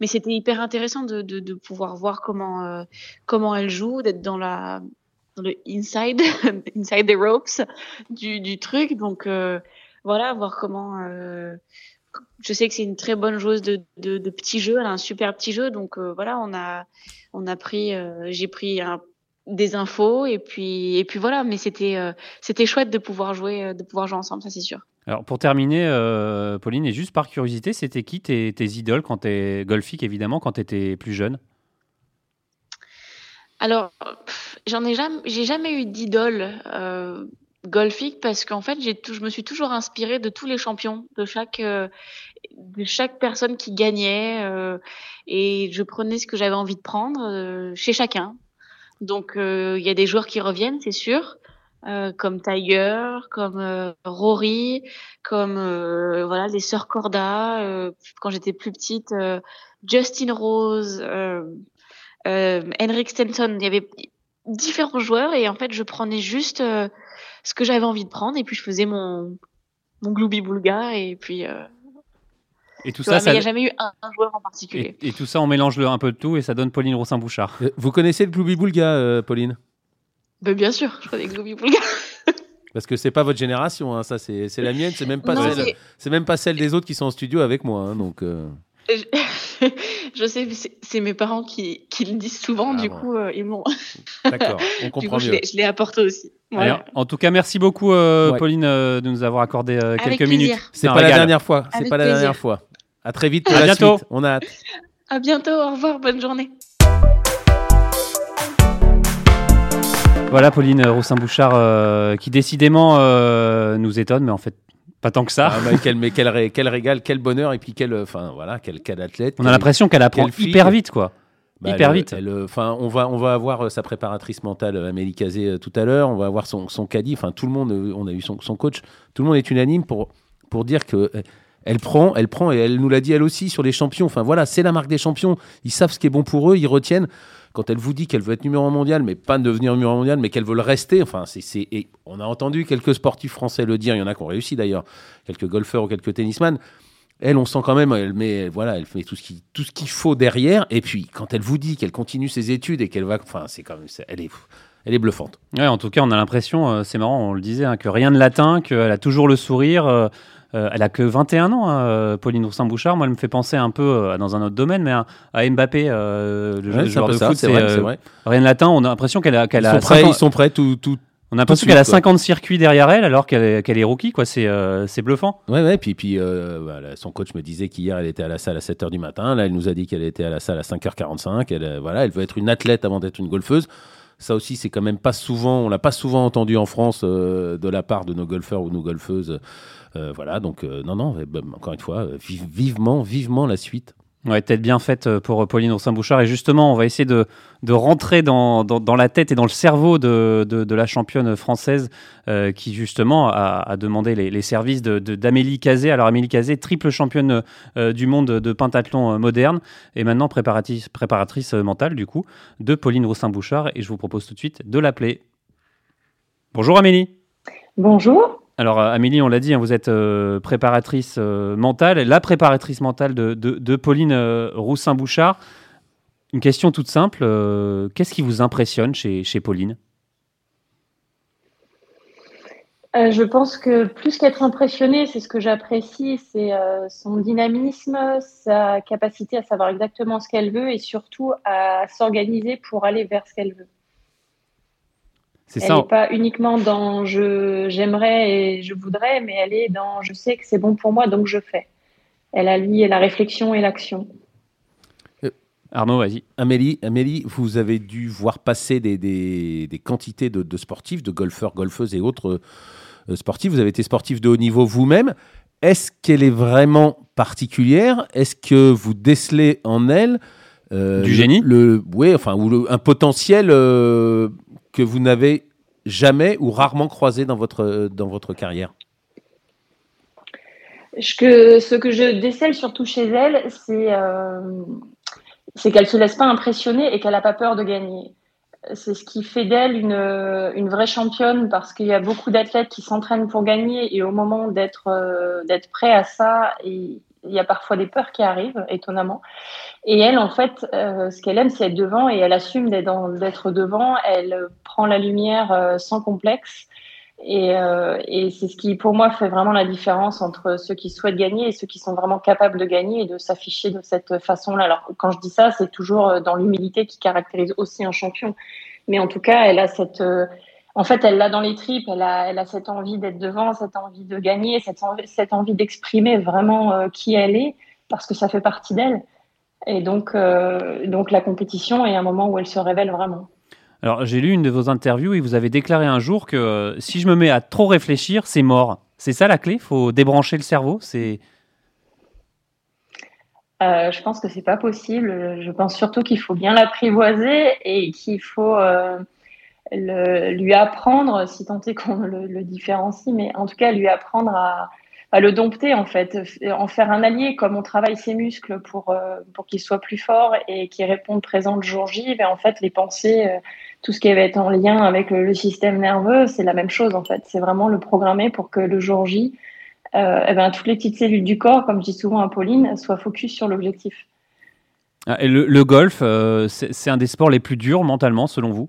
mais c'était hyper intéressant de, de, de, pouvoir voir comment comment elle joue d'être dans la le inside, inside the ropes du, du truc. Donc euh, voilà, voir comment. Euh, je sais que c'est une très bonne joueuse de, de, de petits jeux, elle a un super petit jeu. Donc euh, voilà, on a, on a pris, j'ai pris des infos et puis, et puis voilà. Mais c'était, c'était chouette de pouvoir jouer, de pouvoir jouer ensemble, ça c'est sûr. Alors pour terminer, Pauline, et juste par curiosité, c'était qui tes, tes idoles quand t'es golfique évidemment quand tu étais plus jeune? Alors, j'en ai jamais, j'ai jamais eu d'idole euh, golfique parce qu'en fait, j'ai je me suis toujours inspirée de tous les champions, de chaque, euh, de chaque personne qui gagnait, euh, et je prenais ce que j'avais envie de prendre euh, chez chacun. Donc, il y a des joueurs qui reviennent, c'est sûr, comme Tiger, comme Rory, comme voilà les sœurs Corda. quand j'étais plus petite, Justin Rose euh, Henrik Stenson, il y avait différents joueurs et en fait je prenais juste euh, ce que j'avais envie de prendre et puis je faisais mon mon gloubi boulga et puis euh, et tout ça, il n'y a jamais eu un, joueur en particulier. Et, tout ça, on mélange le, un peu de tout et ça donne Pauline Roussin-Bouchard. Vous connaissez le Gloubi Boulga, Pauline? Ben, Bien sûr, je connais le Gloubi Boulga. Parce que c'est pas votre génération, hein, ça c'est la mienne, c'est même pas celle, c'est même pas celle des autres qui sont en studio avec moi, hein, donc. je sais, c'est mes parents qui, qui, le disent souvent, ah du coup, euh, ils m'ont. D'accord, on comprend mieux. Je l'ai apporté aussi. en tout cas, merci beaucoup, euh, Pauline, euh, de nous avoir accordé quelques minutes. C'est pas la dernière fois. C'est pas la dernière fois. À très vite pour à la bientôt. suite. On a hâte. À bientôt. Au revoir. Bonne journée. Voilà Pauline Roussin-Bouchard qui décidément nous étonne, mais en fait pas tant que ça. Ah, bah, quel, mais quel, régal, quel bonheur, et puis quel, enfin, voilà, quel, quel athlète. On a l'impression qu'elle apprend hyper vite, quoi. Bah, hyper vite. Enfin, on va, on va avoir euh, sa préparatrice mentale, Amélie Cazé, euh, tout à l'heure. On va avoir son, son caddie. Enfin, tout le monde, euh, on a eu son, son, coach. Tout le monde est unanime pour, pour dire que elle prend, elle prend, et elle nous l'a dit elle aussi sur les champions. Enfin, voilà, c'est la marque des champions. Ils savent ce qui est bon pour eux, ils retiennent quand elle vous dit qu'elle veut être numéro 1 mondial, mais pas devenir numéro 1 mondial, mais qu'elle veut le rester, enfin, c'est, on a entendu quelques sportifs français le dire, il y en a qui ont réussi d'ailleurs, quelques golfeurs ou quelques tennisman. Elle, on sent quand même, elle met, voilà, elle fait tout ce qui, tout ce qu'il faut derrière. Et puis, quand elle vous dit qu'elle continue ses études et qu'elle va, enfin, c'est quand même, elle est, elle est bluffante. Ouais, en tout cas, on a l'impression, euh, c'est marrant, on le disait, hein, que rien ne l'atteint, qu'elle a toujours le sourire. Euh, euh, elle a que 21 ans, hein, euh, Pauline Oursin-Bouchard. Moi, elle me fait penser un peu euh, dans un autre domaine, mais à, Mbappé, le joueur de foot. C'est rien de latin. On a l'impression qu'elle a, ils, sont prêts, ils sont prêts tout, tout on a l'impression qu'elle a 50 circuits derrière elle alors qu'elle est, rookie, quoi. C'est, c'est bluffant. Ouais, ouais. Puis, puis son coach me disait qu'hier elle était à la salle à 7h du matin. Là, elle nous a dit qu'elle était à la salle à 5h45. Elle, voilà, elle veut être une athlète avant d'être une golfeuse. Ça aussi, c'est quand même pas souvent, on l'a pas souvent entendu en France de la part de nos golfeurs ou nos golfeuses. Euh, voilà, donc euh, non, non, bah, encore une fois, euh, vivement, vivement la suite. Ouais, tête bien faite pour Pauline Oursin-Bouchard. Et justement, on va essayer de, de rentrer dans, dans, la tête et dans le cerveau de, de, la championne française qui, justement, a, demandé les, services d'Amélie Cazé. Alors, Amélie Cazé, triple championne du monde de pentathlon moderne et maintenant préparatrice, préparatrice mentale, du coup, de Pauline Oursin-Bouchard. Et je vous propose tout de suite de l'appeler. Bonjour Amélie. Bonjour. Alors euh, Amélie, on l'a dit, hein, vous êtes euh, préparatrice euh, mentale, la préparatrice mentale de, Pauline Roussin-Bouchard. Une question toute simple, qu'est-ce qui vous impressionne chez, Pauline? Je pense que plus qu'être impressionnée, c'est ce que j'apprécie, c'est son dynamisme, sa capacité à savoir exactement ce qu'elle veut et surtout à s'organiser pour aller vers ce qu'elle veut. C'est elle n'est pas uniquement dans je j'aimerais et je voudrais, mais elle est dans je sais que c'est bon pour moi, donc je fais. Elle allie la réflexion et l'action. Euh, Arnaud, vas-y. Amélie, Amélie, vous avez dû voir passer des, des, des quantités de, de, sportifs, de golfeurs, golfeuses et autres euh, sportifs. Vous avez été sportif de haut niveau vous-même. Est-ce qu'elle est vraiment particulière? Est-ce que vous décelez en elle euh, du génie? le, Oui, enfin, ou un potentiel que vous n'avez jamais ou rarement croisé dans votre, dans votre carrière que, Ce que je décèle surtout chez elle, c'est euh, qu'elle se laisse pas impressionner et qu'elle n'a pas peur de gagner. C'est ce qui fait d'elle une, une vraie championne parce qu'il y a beaucoup d'athlètes qui s'entraînent pour gagner et au moment d'être euh, prêt à ça, il y a parfois des peurs qui arrivent, étonnamment. Et elle, en fait, euh, ce qu'elle aime, c'est être devant et elle assume d'être devant. Elle prend la lumière euh, sans complexe. Et, euh, et c'est ce qui, pour moi, fait vraiment la différence entre ceux qui souhaitent gagner et ceux qui sont vraiment capables de gagner et de s'afficher de cette façon-là. Alors, quand je dis ça, c'est toujours dans l'humilité qui caractérise aussi un champion. Mais en tout cas, elle a cette, en fait, elle l'a dans les tripes. Elle a, cette envie d'être devant, cette envie de gagner, cette envie d'exprimer vraiment qui elle est, parce que ça fait partie d'elle. Et donc, euh, donc la compétition est un moment où elle se révèle vraiment. Alors, j'ai lu une de vos interviews et vous avez déclaré un jour que euh, si je me mets à trop réfléchir, c'est mort. C'est ça la clé? Il faut débrancher le cerveau? C'est. Euh, je pense que c'est pas possible. Je pense surtout qu'il faut bien l'apprivoiser et qu'il faut lui apprendre, si tant est qu'on le, le, différencie, mais en tout cas lui apprendre à, à le dompter en fait, en faire un allié comme on travaille ses muscles pour, euh, pour qu'il soit plus fort et qu'il réponde présent le jour J. Et en fait, les pensées, euh, tout ce qui va être en lien avec le, système nerveux, c'est la même chose en fait. C'est vraiment le programmer pour que le jour J, euh, eh ben, toutes les petites cellules du corps, comme je dis souvent à Pauline, soient focus sur l'objectif. Ah, le, le golf, c'est un des sports les plus durs mentalement selon vous?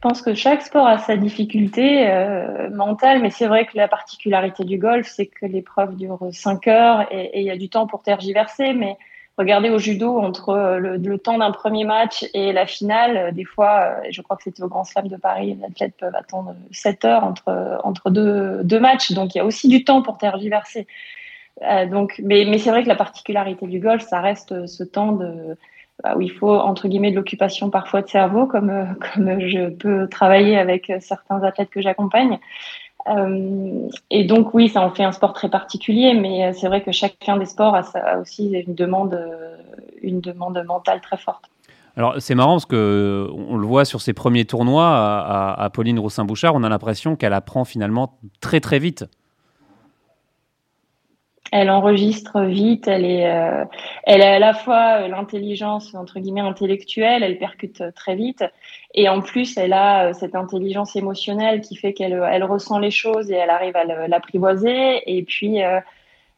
Pense que chaque sport a sa difficulté euh, mentale, mais c'est vrai que la particularité du golf, c'est que l'épreuve dure 5 heures et il y a du temps pour tergiverser. Mais regardez au judo, entre le, temps d'un premier match et la finale, euh, des fois, euh, je crois que c'était au Grand Slam de Paris, les athlètes peuvent attendre 7 heures entre, entre deux, deux matchs. Donc il y a aussi du temps pour tergiverser. donc, mais, mais c'est vrai que la particularité du golf, ça reste ce temps de où il faut entre guillemets de l'occupation parfois de cerveau, comme, euh, comme je peux travailler avec certains athlètes que j'accompagne. Euh, et donc oui, ça en fait un sport très particulier, mais euh, c'est vrai que chacun des sports a, aussi une demande, une demande mentale très forte. Alors c'est marrant parce que on le voit sur ses premiers tournois à, à Pauline Roussin-Bouchard, on a l'impression qu'elle apprend finalement très très vite elle enregistre vite, elle est, euh, elle a à la fois l'intelligence entre guillemets intellectuelle, elle percute très vite, et en plus elle a euh, cette intelligence émotionnelle qui fait qu'elle elle ressent les choses et elle arrive à l'apprivoiser, et puis euh,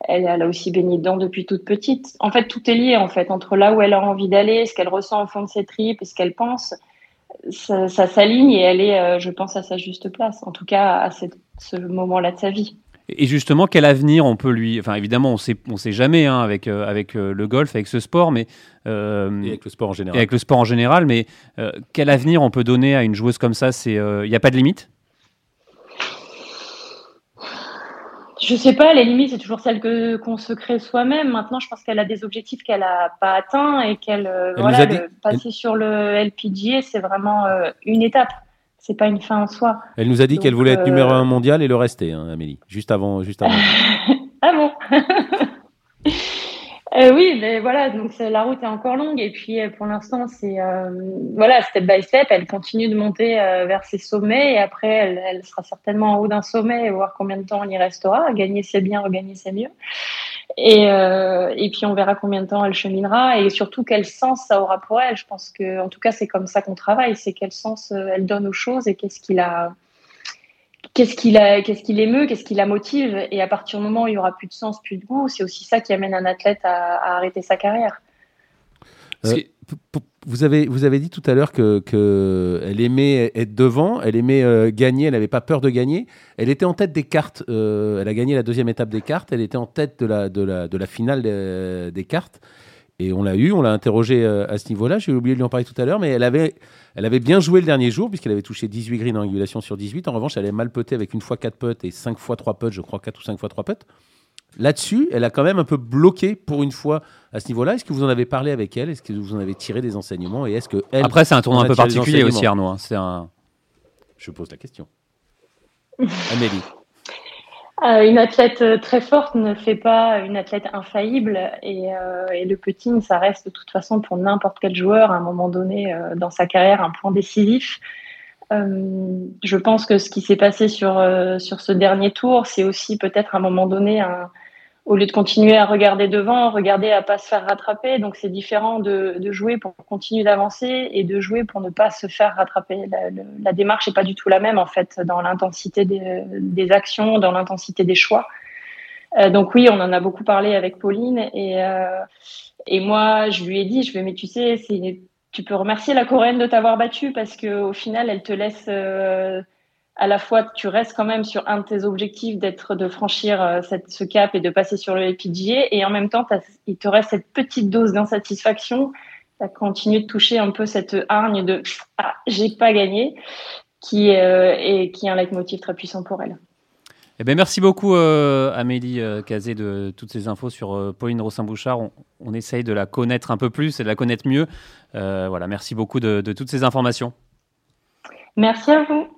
elle, a aussi baigné dedans depuis toute petite. En fait, tout est lié en fait entre là où elle a envie d'aller, ce qu'elle ressent au fond de ses tripes ce qu'elle pense. Ça s'aligne et elle est, je pense, à sa juste place, en tout cas à ce moment-là de sa vie. Et justement, quel avenir on peut lui. Enfin, évidemment, on sait, on sait jamais hein, avec, euh, avec euh, le golf, avec ce sport, mais. Euh, et avec le sport en général. avec le sport en général, mais quel avenir on peut donner à une joueuse comme ça? Il n'y a pas de limite? Je sais pas, les limites, c'est toujours celles que, qu'on se crée soi-même. Maintenant, je pense qu'elle a des objectifs qu'elle n'a pas atteints et qu'elle. voilà, passer sur le LPGA, c'est vraiment une étape c'est pas une fin en soi. Elle nous a dit qu'elle voulait être numéro un mondial et le rester, hein, Amélie, juste avant. Juste avant. ah bon? Euh, Oui, mais voilà, donc la route est encore longue et puis euh, pour l'instant, c'est euh, voilà, step by step, elle continue de monter vers ses sommets et après, elle, sera certainement en haut d'un sommet et voir combien de temps on y restera. Gagner, c'est bien, regagner, c'est mieux. Et, euh, et puis on verra combien de temps elle cheminera et surtout quel sens ça aura pour elle. Je pense que, en tout cas, c'est comme ça qu'on travaille, c'est quel sens euh, elle donne aux choses et qu'est-ce qui la, qu'est-ce qui la, qu'est-ce qui l'émeut, qu'est-ce qui la motive? Et à partir du moment où il y aura plus de sens, plus de goût, c'est aussi ça qui amène un athlète à, arrêter sa carrière. Euh, vous avez, vous avez dit tout à l'heure qu'elle que elle aimait être devant, elle aimait euh, gagner, elle n'avait pas peur de gagner. Elle était en tête des cartes, euh, elle a gagné la deuxième étape des cartes, elle était en tête de la, de la, de la finale des, cartes. Et on l'a eu, on l'a interrogé euh, à ce niveau-là. J'ai oublié de lui en parler tout à l'heure, mais elle avait, elle avait bien joué le dernier jour, puisqu'elle avait touché 18 greens en régulation sur 18. En revanche, elle avait mal puté avec une fois 4 putts et 5 fois 3 putts, je crois 4 ou 5 fois 3 putts. Là-dessus, elle a quand même un peu bloqué pour une fois à ce niveau-là. Est-ce que vous en avez parlé avec elle? Est-ce que vous en avez tiré des enseignements? Et est-ce que elle Après, c'est un tournoi un peu particulier aussi, Arnaud. Hein. C'est un. Je pose la question. Amélie. Euh, une athlète euh, très forte ne fait pas une athlète infaillible et, euh, et, le putting, ça reste de toute façon pour n'importe quel joueur à un moment donné dans sa carrière un point décisif. je pense que ce qui s'est passé sur, sur ce dernier tour, c'est aussi peut-être à un moment donné un, au lieu de continuer à regarder devant, regarder à pas se faire rattraper. Donc c'est différent de, jouer pour continuer d'avancer et de jouer pour ne pas se faire rattraper. La, démarche n'est pas du tout la même en fait dans l'intensité des, actions, dans l'intensité des choix. Euh, donc oui, on en a beaucoup parlé avec Pauline et, euh, moi je lui ai dit, je vais mais tu sais, tu peux remercier la Coréenne de t'avoir battu parce qu'au final elle te laisse euh, à la fois tu restes quand même sur un de tes objectifs d'être de franchir euh, cette, ce cap et de passer sur le LPGA et en même temps il te reste cette petite dose d'insatisfaction tu as continué de toucher un peu cette hargne de ah j'ai pas gagné qui euh, est qui est un leitmotiv très puissant pour elle. Eh bien, merci beaucoup euh, Amélie Cazé de toutes ces infos sur Pauline Rossin-Bouchard. On, essaye de la connaître un peu plus et de la connaître mieux. voilà, merci beaucoup de toutes ces informations. Merci à vous.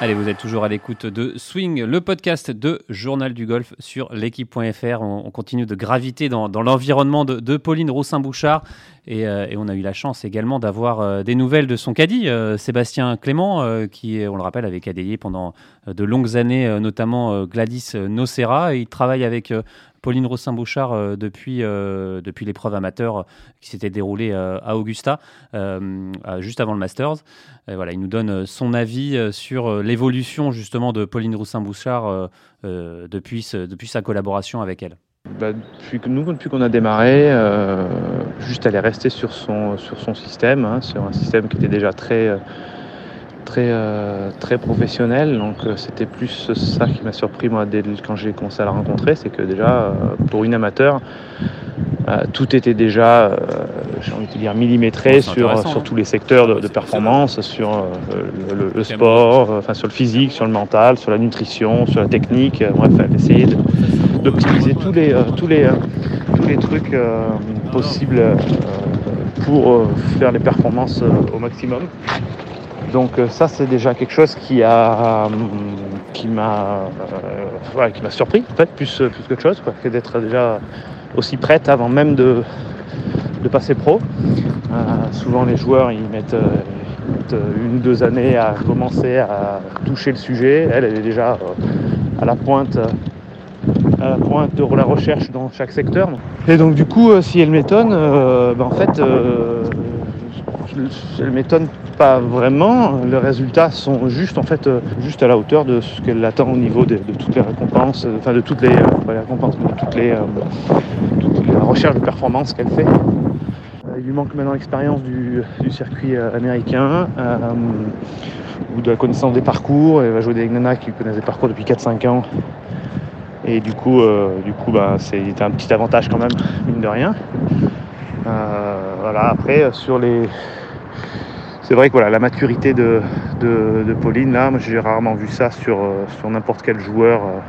Allez, vous êtes toujours à l'écoute de Swing, le podcast de Journal du Golf sur l'équipe.fr. On, continue de graviter dans, l'environnement de, Pauline Roussin-Bouchard euh, et, on a eu la chance également d'avoir euh, des nouvelles de son caddie, euh, Sébastien Clément, qui, on le rappelle, avait cadayé pendant de longues années, notamment Gladys Nocera. il travaille avec Pauline Rossin-Bouchard euh, depuis, euh, depuis l'épreuve amateur qui s'était déroulée euh, à Augusta, juste avant le Masters. voilà, il nous donne son avis sur l'évolution justement de Pauline Roussin-Bouchard depuis, depuis sa collaboration avec elle. Bah, depuis que nous, depuis qu'on a démarré, juste elle est restée sur son, sur son système, hein, sur un système qui était déjà très très, euh, très professionnel. Donc euh, c'était plus ça qui m'a surpris moi dès, quand j'ai commencé à la rencontrer, c'est que déjà euh, pour une amateur, tout était déjà, j'ai envie de dire, millimétré sur, sur hein. tous les secteurs de, performance, sur le, sport, enfin sur le physique, sur le mental, sur la nutrition, sur la technique. bref, essayer d'optimiser tous les, tous les, tous les trucs possibles pour faire les performances au maximum. Donc euh, ça c'est déjà quelque chose qui a euh, qui m'a euh, qui m'a surpris en fait plus plus qu'autre chose que d'être déjà aussi prête avant même de, de passer pro. souvent les joueurs ils mettent, une ou deux années à commencer à toucher le sujet. Elle, elle est déjà à la pointe à la pointe de la recherche dans chaque secteur. Et donc du coup, si elle m'étonne, ben, en fait, elle m'étonne pas vraiment. Les résultats sont juste en fait euh, juste à la hauteur de ce qu'elle attend au niveau de, toutes les récompenses, euh, enfin de toutes les, euh, récompenses, toutes les, recherches de performance qu'elle fait. il lui manque maintenant l'expérience du, circuit américain ou de la connaissance des parcours. Elle va jouer des nanas qui connaissent des parcours depuis 4-5 ans. Et du coup, du coup bah, c'est un petit avantage quand même, mine de rien. voilà, après, sur les, c'est vrai que voilà, la maturité de, Pauline, là, j'ai rarement vu ça sur, euh, sur n'importe quel joueur euh,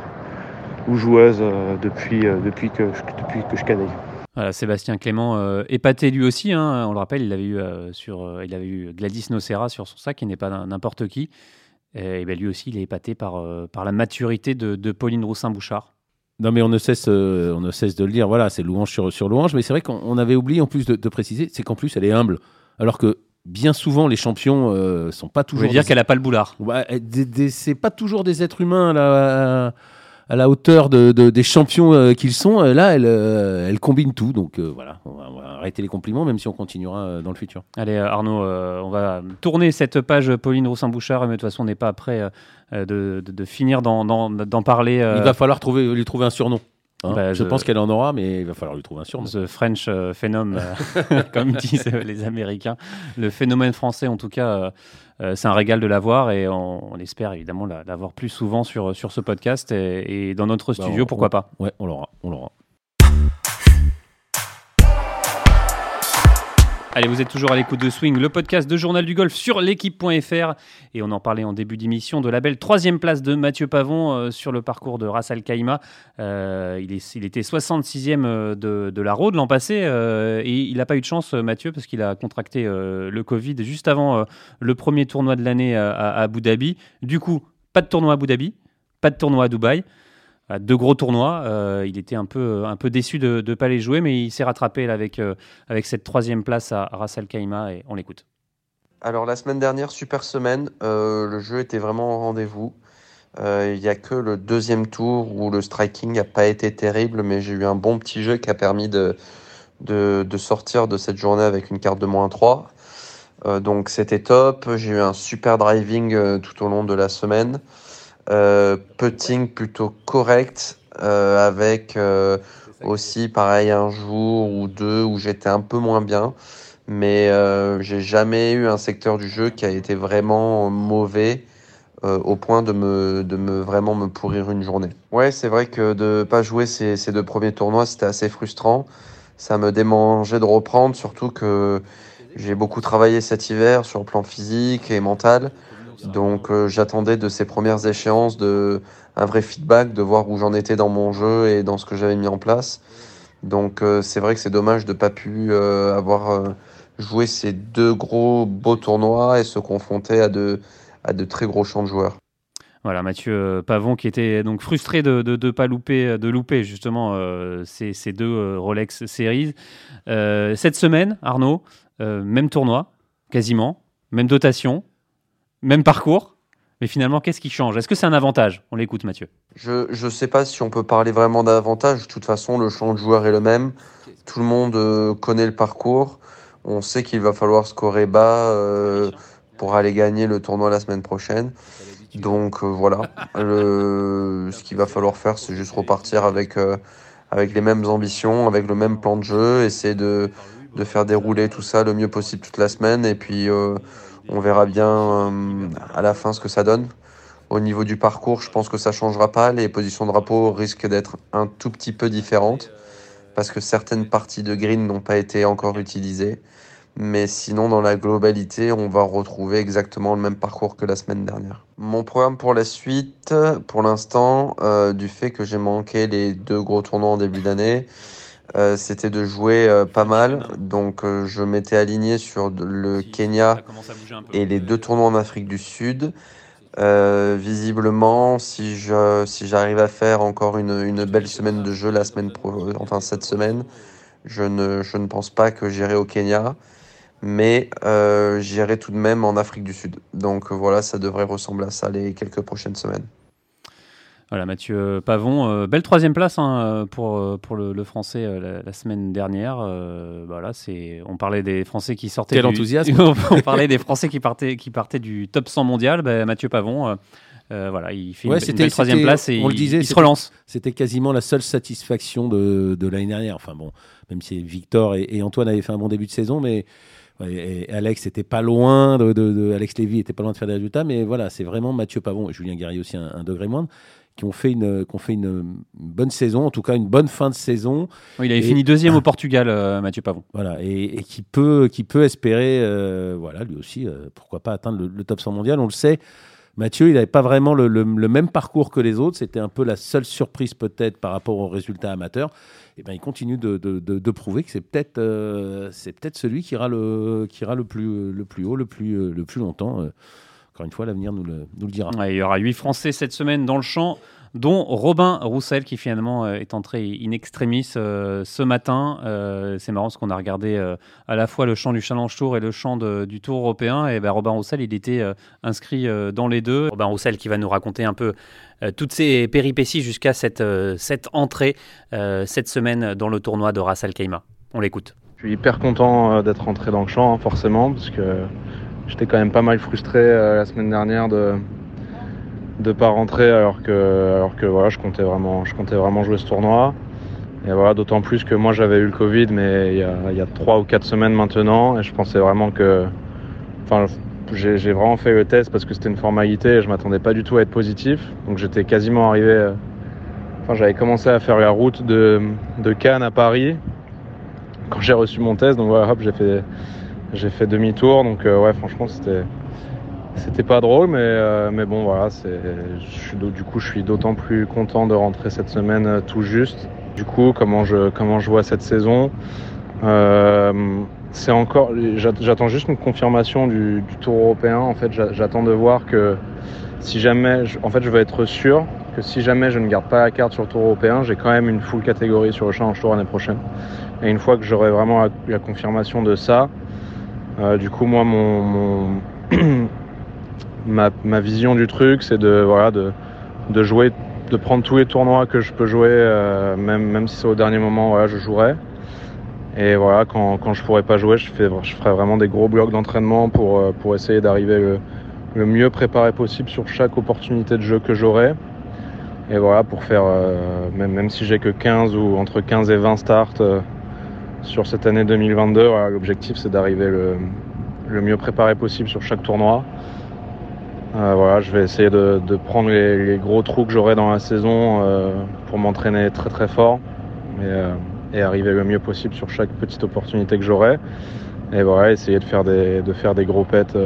ou joueuse euh, depuis, depuis, que, depuis que je cadaille. Voilà, Sébastien Clément, épaté lui aussi, hein, on le rappelle, il avait eu, sur, il avait eu Gladys Nocera sur son sac, qui n'est pas n'importe qui. Et, ben lui aussi, il est épaté par, par la maturité de, Pauline Roussin-Bouchard. Non, mais on ne cesse, on ne cesse de le dire. Voilà, c'est louange sur, sur louange. Mais c'est vrai qu'on avait oublié en plus de, de préciser, c'est qu'en plus, elle est humble. Alors que bien souvent, les champions euh, sont pas toujours. Vous dire qu'elle a pas le boulard? Ouais, c'est pas toujours des êtres humains à la hauteur de, des champions euh, qu'ils sont. Euh, là, elle, elle, combine tout. Donc voilà, on va, arrêter les compliments, même si on continuera dans le futur. Allez, Arnaud, on va tourner cette page Pauline Roussin-Bouchard, mais de toute façon, on n'est pas prêt de, de, finir d'en parler. Il va falloir trouver, lui trouver un surnom. Hein, bah, je, pense qu'elle en aura, mais il va falloir lui trouver un surnom. The French euh, phénomène, euh, comme disent les Américains. Le phénomène français, en tout cas, euh, c'est un régal de l'avoir et on, espère évidemment l'avoir plus souvent sur, sur ce podcast et, dans notre bah, studio, pourquoi pas. Ouais, on l'aura, on l'aura. Allez, vous êtes toujours à l'écoute de Swing, le podcast de Journal du Golf sur l'équipe.fr. Et on en parlait en début d'émission de la belle troisième place de Mathieu Pavon euh, sur le parcours de Ras Al. Euh, il, était 66e euh, de, la Rode l'an passé. et il n'a pas eu de chance, Mathieu, parce qu'il a contracté le Covid juste avant le premier tournoi de l'année à, à Abu Dhabi. Du coup, pas de tournoi à Abu Dhabi, pas de tournoi à Dubaï. Deux gros tournois. il était un peu, un peu déçu de ne pas les jouer, mais il s'est rattrapé avec, avec cette troisième place à Ras Al Khaimah et on l'écoute. Alors la semaine dernière, super semaine, le jeu était vraiment au rendez-vous. Il n'y a que le deuxième tour où le striking n'a pas été terrible, mais j'ai eu un bon petit jeu qui a permis de, de, de, sortir de cette journée avec une carte de moins 3. Euh, donc c'était top. J'ai eu un super driving euh, tout au long de la semaine. Euh, putting plutôt correct euh, avec euh, aussi pareil un jour ou deux où j'étais un peu moins bien. Mais j'ai jamais eu un secteur du jeu qui a été vraiment mauvais au point de me, de me vraiment me pourrir une journée. Ouais, c'est vrai que de pas jouer ces, ces deux premiers tournois, c'était assez frustrant ça me démangeait de reprendre, surtout que j'ai beaucoup travaillé cet hiver sur le plan physique et mental. Donc euh, j'attendais de ces premières échéances de un vrai feedback, de voir où j'en étais dans mon jeu et dans ce que j'avais mis en place. Donc euh, c'est vrai que c'est dommage de ne pas pu euh, avoir joué ces deux gros beaux tournois et se confronter à de, à de très gros champs de joueurs. Voilà, Mathieu Pavon qui était donc frustré de ne pas louper, de louper justement euh, ces, ces, deux euh, Rolex Series. cette semaine, Arnaud, même tournoi, quasiment, même dotation, même parcours. Mais finalement, qu'est-ce qui change? Est-ce que c'est un avantage? On l'écoute, Mathieu. Je ne sais pas si on peut parler vraiment d'avantage. De toute façon, le champ de joueur est le même. Tout le monde connaît le parcours. On sait qu'il va falloir scorer bas pour aller gagner le tournoi la semaine prochaine. Donc euh, voilà, ce qu'il va falloir faire, c'est juste repartir avec, euh, avec les mêmes ambitions, avec le même plan de jeu, essayer de, de faire dérouler tout ça le mieux possible toute la semaine, et puis euh, on verra bien à la fin ce que ça donne. Au niveau du parcours, je pense que ça changera pas. Les positions de drapeau risquent d'être un tout petit peu différentes parce que certaines parties de green n'ont pas été encore utilisées. Mais sinon, dans la globalité, on va retrouver exactement le même parcours que la semaine dernière. Mon programme pour la suite, pour l'instant, euh, du fait que j'ai manqué les deux gros tournois en début d'année, euh, c'était de jouer euh, pas mal. Donc euh, je m'étais aligné sur le Kenya et les deux tournois en Afrique du Sud. Visiblement, si je si j'arrive à faire encore une, une belle semaine de jeu la semaine pro, enfin cette semaine, je ne je ne pense pas que j'irai au Kenya mais j'irai tout de même en Afrique du Sud. Donc voilà, ça devrait ressembler à ça les quelques prochaines semaines. Voilà, Mathieu Pavon, euh, belle troisième place hein, pour, pour le, le Français euh, la, semaine dernière. Euh, voilà, c'est, on parlait des Français qui sortaient. Quel du, enthousiasme On parlait des Français qui partaient, qui partaient du top 100 mondial. Ben, Mathieu Pavon, voilà, il fait Ouais, une, belle troisième place et on le il, disait, il se relance. C'était quasiment la seule satisfaction de, de l'année dernière. Enfin bon, même si Victor et, et Antoine avaient fait un bon début de saison, mais ouais, Alex était pas loin de, de- de- Alex Lévy était pas loin de faire des résultats. Mais voilà, c'est vraiment Mathieu Pavon et Julien Guerrier aussi un, un degré moindre qui ont fait une, qui ont fait une, bonne saison, en tout cas une bonne fin de saison. Oui, il avait Et- fini deuxième au Portugal, euh, Mathieu Pavon. Voilà, et, et qui peut, qui peut espérer, euh, voilà, lui aussi, euh, pourquoi pas atteindre le, le top 100 mondial. On le sait, Mathieu, il n'avait pas vraiment le, le- le même parcours que les autres. C'était un peu la seule surprise peut-être par rapport aux résultats amateurs. Et ben, il continue de, de- de- de prouver que c'est peut-être, c'est peut-être celui qui ira le, qui ira le plus, le plus haut, le plus, le plus longtemps. Encore une fois, l'avenir nous le, nous le dira. Ouais, il y aura huit Français cette semaine dans le champ, dont Robin Roussel qui finalement euh, est entré in extremis euh, ce matin. Euh, c'est marrant parce qu'on a regardé euh, à la fois le champ du Challenge Tour et le champ de- du Tour européen. Et ben, Robin Roussel, il était euh, inscrit euh, dans les deux. Robin Roussel qui va nous raconter un peu euh, toutes ses péripéties jusqu'à cette, euh, cette entrée euh, cette semaine dans le tournoi de Ras Al Khaimah. On l'écoute. Je suis hyper content d'être rentré dans le champ, forcément, parce que j'étais quand même pas mal frustré euh, la semaine dernière de de pas rentrer alors que alors que voilà, je comptais vraiment je comptais vraiment jouer ce tournoi. Et voilà, d'autant plus que moi j'avais eu le Covid, mais il y a il y a trois ou quatre semaines maintenant, et je pensais vraiment que, enfin, j'ai vraiment fait le test parce que c'était une formalité, et je m'attendais pas du tout à être positif, donc j'étais quasiment arrivé. euh, Enfin, j'avais commencé à faire la route de de Cannes à Paris quand j'ai reçu mon test. Donc voilà, hop, j'ai fait, j'ai fait demi-tour. Donc euh, ouais, franchement, c'était, c'était pas drôle, mais, euh, mais bon, voilà, je du coup, je suis d'autant plus content de rentrer cette semaine euh, tout juste. Du coup, comment je, comment je vois cette saison C'est encore, j'a- j'attends juste une confirmation du, Tour européen. En fait, j'a- j'attends de voir que si jamais, en fait, je veux être sûr que si jamais je ne garde pas la carte sur le Tour européen, j'ai quand même une full catégorie sur le Challenge Tour l'année prochaine. Et une fois que j'aurai vraiment la, confirmation de ça, euh, du coup, moi, mon, ma, vision du truc, c'est de, voilà, de, jouer, de prendre tous les tournois que je peux jouer, euh, même, si c'est au dernier moment, voilà, je jouerai. Et voilà, quand, quand je pourrai pas jouer, je, ferai vraiment des gros blocs d'entraînement pour, euh, essayer d'arriver le, le, mieux préparé possible sur chaque opportunité de jeu que j'aurai. Et voilà, pour faire, même, même si j'ai que 15 ou entre 15 et 20 starts, sur cette année 2022. L'objectif, c'est d'arriver le, mieux préparé possible sur chaque tournoi. Euh, je vais essayer de, prendre les, gros trous que j'aurai dans la saison euh, pour m'entraîner très très fort et, euh, et, arriver le mieux possible sur chaque petite opportunité que j'aurai. Et voilà, essayer de faire des, gros pets,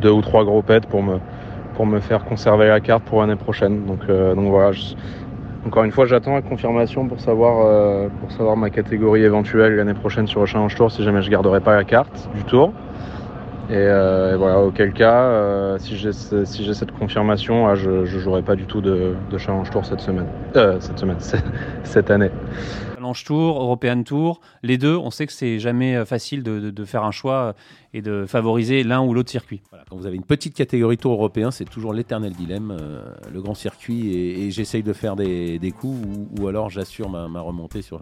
deux ou trois gros pets pour me, faire conserver la carte pour l'année prochaine. Donc voilà, encore une fois, j'attends la confirmation pour savoir, euh, pour savoir ma catégorie éventuelle l'année prochaine sur le Challenge Tour si jamais je garderai pas la carte du tour. Et, euh, voilà, auquel cas, euh, si j'ai si cette confirmation, je ne jouerai pas du tout de, Challenge Tour cette semaine. cette semaine, cette année. Challenge Tour, European Tour, les deux, on sait que c'est jamais facile de, faire un choix et de favoriser l'un ou l'autre circuit. quand vous avez une petite catégorie Tour européen, c'est toujours l'éternel dilemme, euh, le grand circuit, et, j'essaye de faire des, coups ou, alors j'assure ma, remontée sur.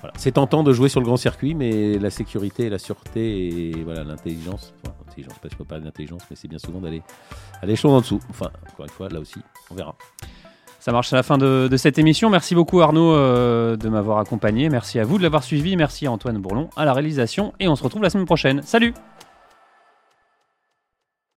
Voilà. C'est tentant de jouer sur le grand circuit, mais la sécurité, la sûreté et voilà l'intelligence. Enfin, intelligence, je ne peux pas d'intelligence, mais c'est bien souvent d'aller aller chaud en dessous. Enfin, encore une fois, là aussi, on verra. Ça marche à la fin de, cette émission. Merci beaucoup Arnaud euh, de m'avoir accompagné. Merci à vous de l'avoir suivi. Merci à Antoine Bourlon à la réalisation. Et on se retrouve la semaine prochaine. Salut